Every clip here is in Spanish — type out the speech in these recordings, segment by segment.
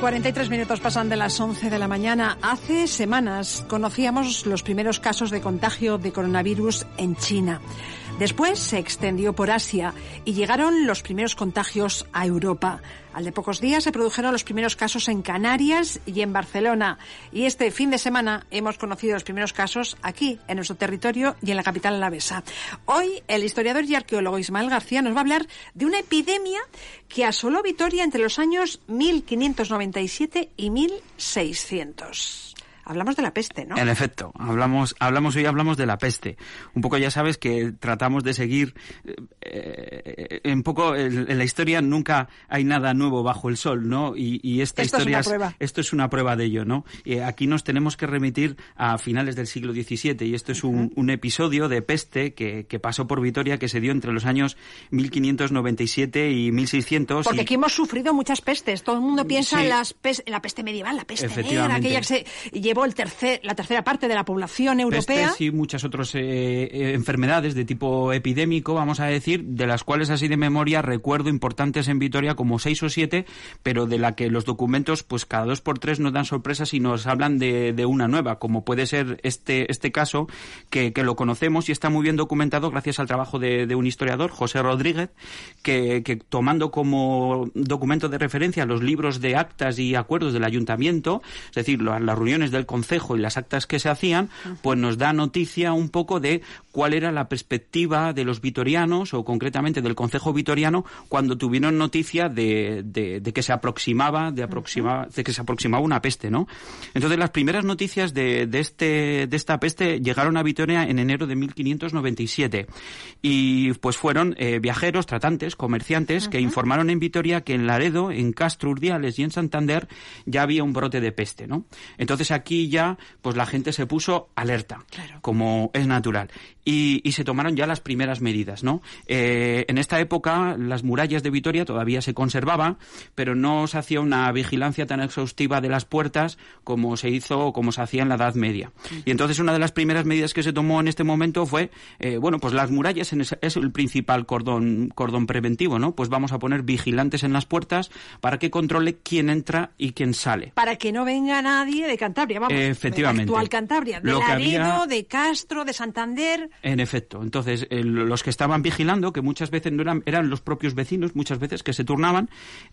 43 minutos pasan de las 11 de la mañana. Hace semanas conocíamos los primeros casos de contagio de coronavirus en China. Después se extendió por Asia y llegaron los primeros contagios a Europa. Al de pocos días se produjeron los primeros casos en Canarias y en Barcelona. Y este fin de semana hemos conocido los primeros casos aquí, en nuestro territorio y en la capital alavesa. Hoy el historiador y arqueólogo Ismael García nos va a hablar de una epidemia que asoló Vitoria entre los años 1597 y 1600. Hablamos de la peste, ¿no? En efecto, hablamos, hablamos hoy hablamos de la peste. Un poco ya sabes que tratamos de seguir eh, un poco en, en la historia nunca hay nada nuevo bajo el sol, ¿no? Y, y esta Esto es historia una prueba. esto es una prueba de ello, ¿no? Aquí nos tenemos que remitir a finales del siglo XVII y esto es un, un episodio de peste que, que pasó por Vitoria que se dio entre los años 1597 y 1600. Porque y- aquí hemos sufrido muchas pestes. Todo el mundo piensa Sí. en, las pes- en la peste medieval, la peste negra, aquella que se llevó el tercer, la tercera parte de la población europea. Pestes y muchas otras eh, eh, enfermedades de tipo epidémico, vamos a decir, de las cuales así de memoria recuerdo importantes en Vitoria como seis o siete, pero de la que los documentos, pues cada dos por tres nos dan sorpresas y nos hablan de, de una nueva, como puede ser este, este caso, que, que lo conocemos y está muy bien documentado gracias al trabajo de, un historiador, José Rodríguez, que, tomando como documento de referencia los libros de actas y acuerdos del ayuntamiento, es decir, las reuniones del concejo y las actas que se hacían, pues nos da noticia un poco de cuál era la perspectiva de los vitorianos o concretamente del concejo vitoriano cuando tuvieron noticia de, de- de que se aproximaba de, aproxima- de que se aproximaba una peste, ¿no? Entonces las primeras noticias de, de este de esta peste llegaron a Vitoria en enero de 1597 y pues fueron eh, viajeros, tratantes, comerciantes que informaron en Vitoria que en Laredo, en Castro Urdiales y en Santander ya había un brote de peste, ¿no? Entonces aquí ya pues la gente se puso alerta, Claro. como es natural, y, y se tomaron ya las primeras medidas, ¿no? Eh, en esta época las murallas de Vitoria todavía se conservaban, pero no se hacía una vigilancia tan exhaustiva de las puertas como se hizo o como se hacía en la Edad Media. Y entonces una de las primeras medidas que se tomó en este momento fue, eh, bueno, pues las murallas es el principal cordón, cordón preventivo, ¿no? Pues vamos a poner vigilantes en las puertas para que controle quién entra y quién sale. Para que no venga nadie de Cantabria, vamos. Efectivamente. De la actual Cantabria. De Lo Laredo, había- de Castro, de Santander. En efecto. Entonces, el- los que estaban vigilando, que muchas veces no eran, eran los propios vecinos, muchas veces que se turnaban,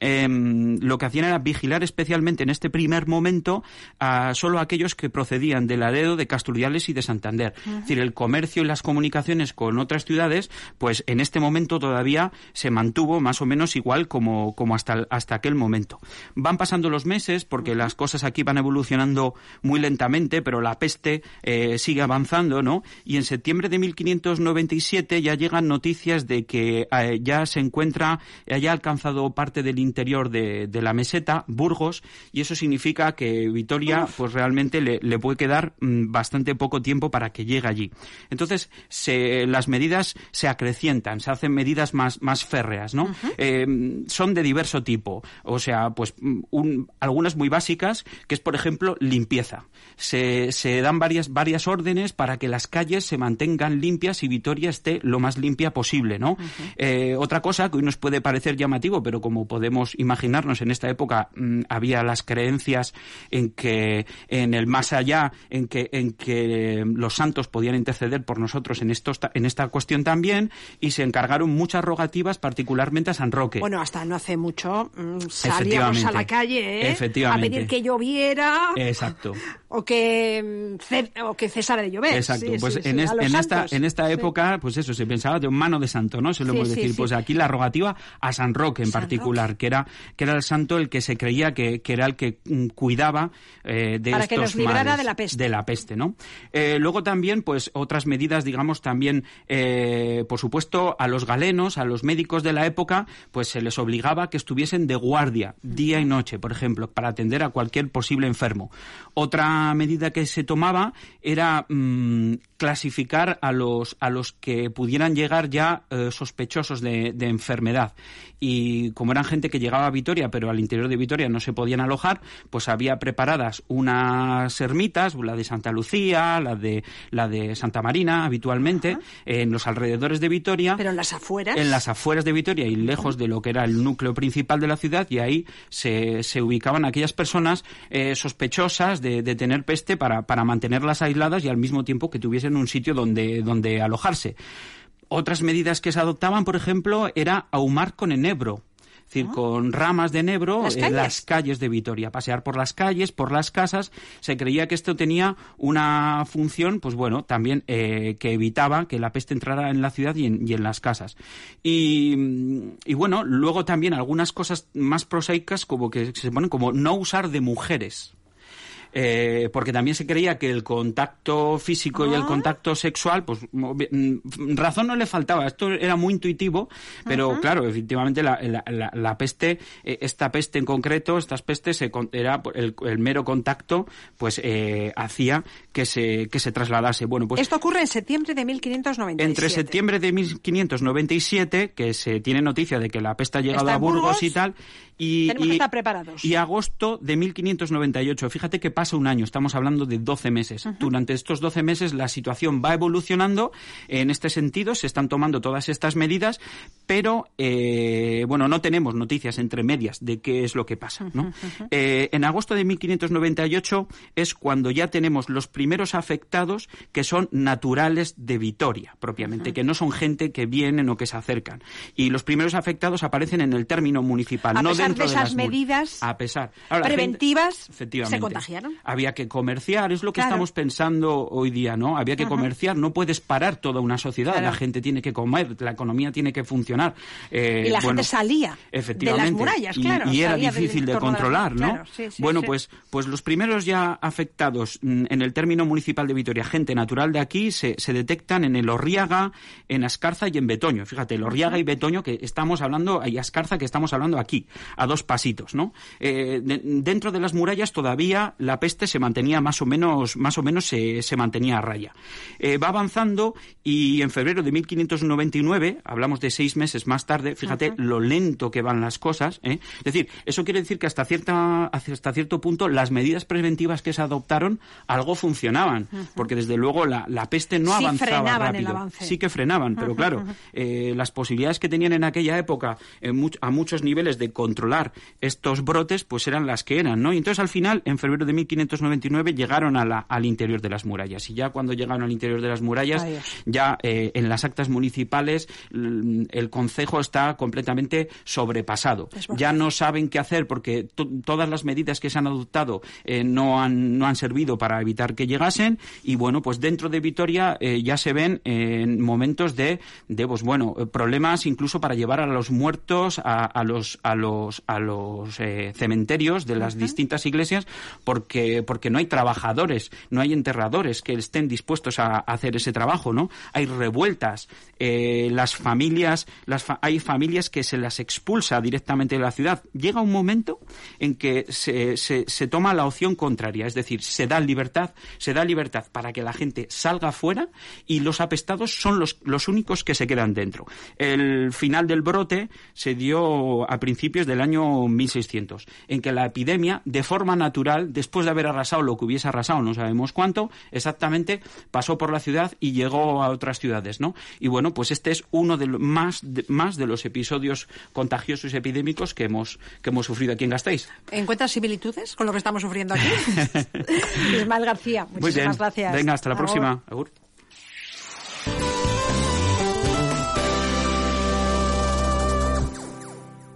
em, lo que hacían era vigilar especialmente en este primer momento a solo aquellos que procedían de Laredo, de Casturdiales y de Santander. Es decir, el comercio y las comunicaciones con otras ciudades, pues en este momento todavía se mantuvo más o menos igual como, como hasta, hasta aquel momento. Van pasando los meses porque las cosas aquí van evolucionando muy lentamente, pero la peste eh, sigue avanzando, ¿no? Y en septiembre de 1597 ya llegan noticias de que eh, ya se encuentra, haya alcanzado parte del interior de, de la meseta, Burgos, y eso significa que Vitoria, pues realmente le, le puede quedar mm, bastante poco tiempo para que llegue allí. Entonces, se, las medidas se acrecientan, se hacen medidas más, más férreas, ¿no? Eh, son de diverso tipo. O sea, pues mm, un- algunas muy básicas, que es, por ejemplo, limpieza. Se, se dan varias, varias órdenes para que las calles se mantengan limpias y Vitoria esté lo más limpia posible, ¿no? Eh, otra cosa que hoy nos puede parecer llamativo, pero como podemos imaginarnos en esta época mm, había las creencias en que en el más allá, en que, en que los santos podían interceder por nosotros en, estos, en esta cuestión también, y se encargaron muchas rogativas, particularmente a San Roque. Bueno, hasta no hace mucho mm, salíamos a la calle ¿eh? a pedir que lloviera. Exacto. O que, mm, o que cesara de llover. Exacto, Sí, pues sí, en, sí, es- en esta, en esta época, pues eso, se pensaba de mano de santo, ¿no? Se lo hemos decir. Pues aquí la rogativa a San Roque en San particular, que era que era el santo el que se creía que, que era el que mm, cuidaba eh, de Para que estos nos librara males, de la peste. de la peste, ¿no? Eh, luego también, pues otras medidas, digamos, también, eh, por supuesto, a los galenos, a los médicos de la época, pues se les obligaba que estuviesen de guardia día y noche, por ejemplo, para atender a cualquier posible enfermo. Otra medida que se tomaba era mm, clasificar a los a los que pudieran llegar ya eh, sospechosos de, de enfermedad. Y como eran gente que llegaba a Vitoria pero al interior de Vitoria no se podían alojar pues había preparadas unas ermitas la de Santa Lucía la de la de Santa Marina habitualmente en los alrededores de Vitoria. Pero en las afueras. en las afueras de Vitoria y lejos de lo que era el núcleo principal de la ciudad y ahí se, se ubicaban aquellas personas eh, sospechosas de, de tener peste para, para mantenerlas aisladas y al mismo tiempo que tuviesen un sitio donde, donde alojarse. Otras medidas que se adoptaban, por ejemplo, era ahumar con enebro. Es decir, con ramas de enebro ¿Las en las calles de Vitoria, pasear por las calles, por las casas. Se creía que esto tenía una función, pues bueno, también eh, que evitaba que la peste entrara en la ciudad y en, y en las casas. Y, y bueno, luego también algunas cosas más prosaicas como que se ponen como no usar de mujeres. Eh, porque también se creía que el contacto físico y el Ah. contacto sexual, pues mm, razón no le faltaba. Esto era muy intuitivo, pero claro, efectivamente la, la- la- la peste, eh, esta peste en concreto, estas pestes, se era por el, el mero contacto, pues eh, hacía que se, que se trasladase. Bueno, pues Esto ocurre en septiembre de 1597. entre septiembre de 1597, que se tiene noticia de que la peste ha llegado a Burgos. y tal, y, Tenemos y- que estar preparados. y agosto de 1598. Fíjate que pasa un año, estamos hablando de 12 meses. Durante estos 12 meses la situación va evolucionando en este sentido, se están tomando todas estas medidas, pero eh, bueno, no tenemos noticias entre medias de qué es lo que pasa. ¿no? Eh, en agosto de 1598 es cuando ya tenemos los primeros afectados que son naturales de Vitoria, propiamente, que no son gente que vienen o que se acercan. Y los primeros afectados aparecen en el término municipal, A no pesar dentro de esas las mur- medidas A pesar. Ahora, la gente- preventivas, efectivamente, se contagiaron. Había que comerciar, es lo que Claro. estamos pensando hoy día, ¿no? Había que comerciar, no puedes parar toda una sociedad, Claro. la gente tiene que comer, la economía tiene que funcionar. Eh, Y la bueno, gente salía de las murallas, y- claro, Y, era difícil de controlar, ¿no? claro, sí, sí, bueno, sí. pues pues los primeros ya afectados mm, en el término municipal de Vitoria, gente natural de aquí, se, se detectan en el Orriaga, en Ascarza y en Betoño. Fíjate, el Orriaga y Betoño que estamos hablando, y Ascarza que estamos hablando aquí, a dos pasitos, ¿no? Eh, de- dentro de las murallas todavía la peste se mantenía más o menos, más o menos se, se mantenía a raya. Eh, va avanzando y en febrero de 1599, hablamos de seis meses más tarde, fíjate lo lento que van las cosas, ¿eh? Es decir, eso quiere decir que hasta cierta, hasta cierto punto las medidas preventivas que se adoptaron algo funcionaban, porque desde luego la, la peste no Sí avanzaba rápido. Sí que frenaban, pero claro, eh, las posibilidades que tenían en aquella época en much- a muchos niveles de controlar estos brotes, pues eran las que eran, ¿no? Y entonces al final, en febrero de 1599, llegaron a la, al interior de las murallas. Y ya cuando llegaron al interior de las murallas, ya eh, en las actas municipales el concejo está completamente sobrepasado. Ya no saben qué hacer porque to- todas las medidas que se han adoptado eh, no, han, no han servido para evitar que llegasen y bueno, pues dentro de Vitoria eh, ya se ven eh, en momentos de, de pues bueno, problemas incluso para llevar a los muertos a, a los a los a los eh, cementerios de las distintas iglesias porque porque no hay trabajadores, no hay enterradores que estén dispuestos a, a hacer ese trabajo, ¿no? Hay revueltas, las familias, hay familias que se las expulsa directamente de la ciudad. Llega un momento en que se, se, se toma la opción contraria, es decir, se da libertad, se da libertad para que la gente salga fuera y los apestados son los, los únicos que se quedan dentro. El final del brote se dio a principios del año 1600, en que la epidemia, de forma natural, después de haber arrasado lo que hubiese arrasado, no sabemos cuánto, exactamente, pasó por la ciudad y llegó a otras ciudades, ¿no? Y bueno, pues este es uno de los más de, más de los episodios contagiosos y epidémicos que hemos que hemos sufrido aquí en Gasteiz. ¿Encuentras similitudes con lo que estamos sufriendo aquí? Ismael García, muchísimas gracias. Venga, hasta la Agur. próxima. Agur.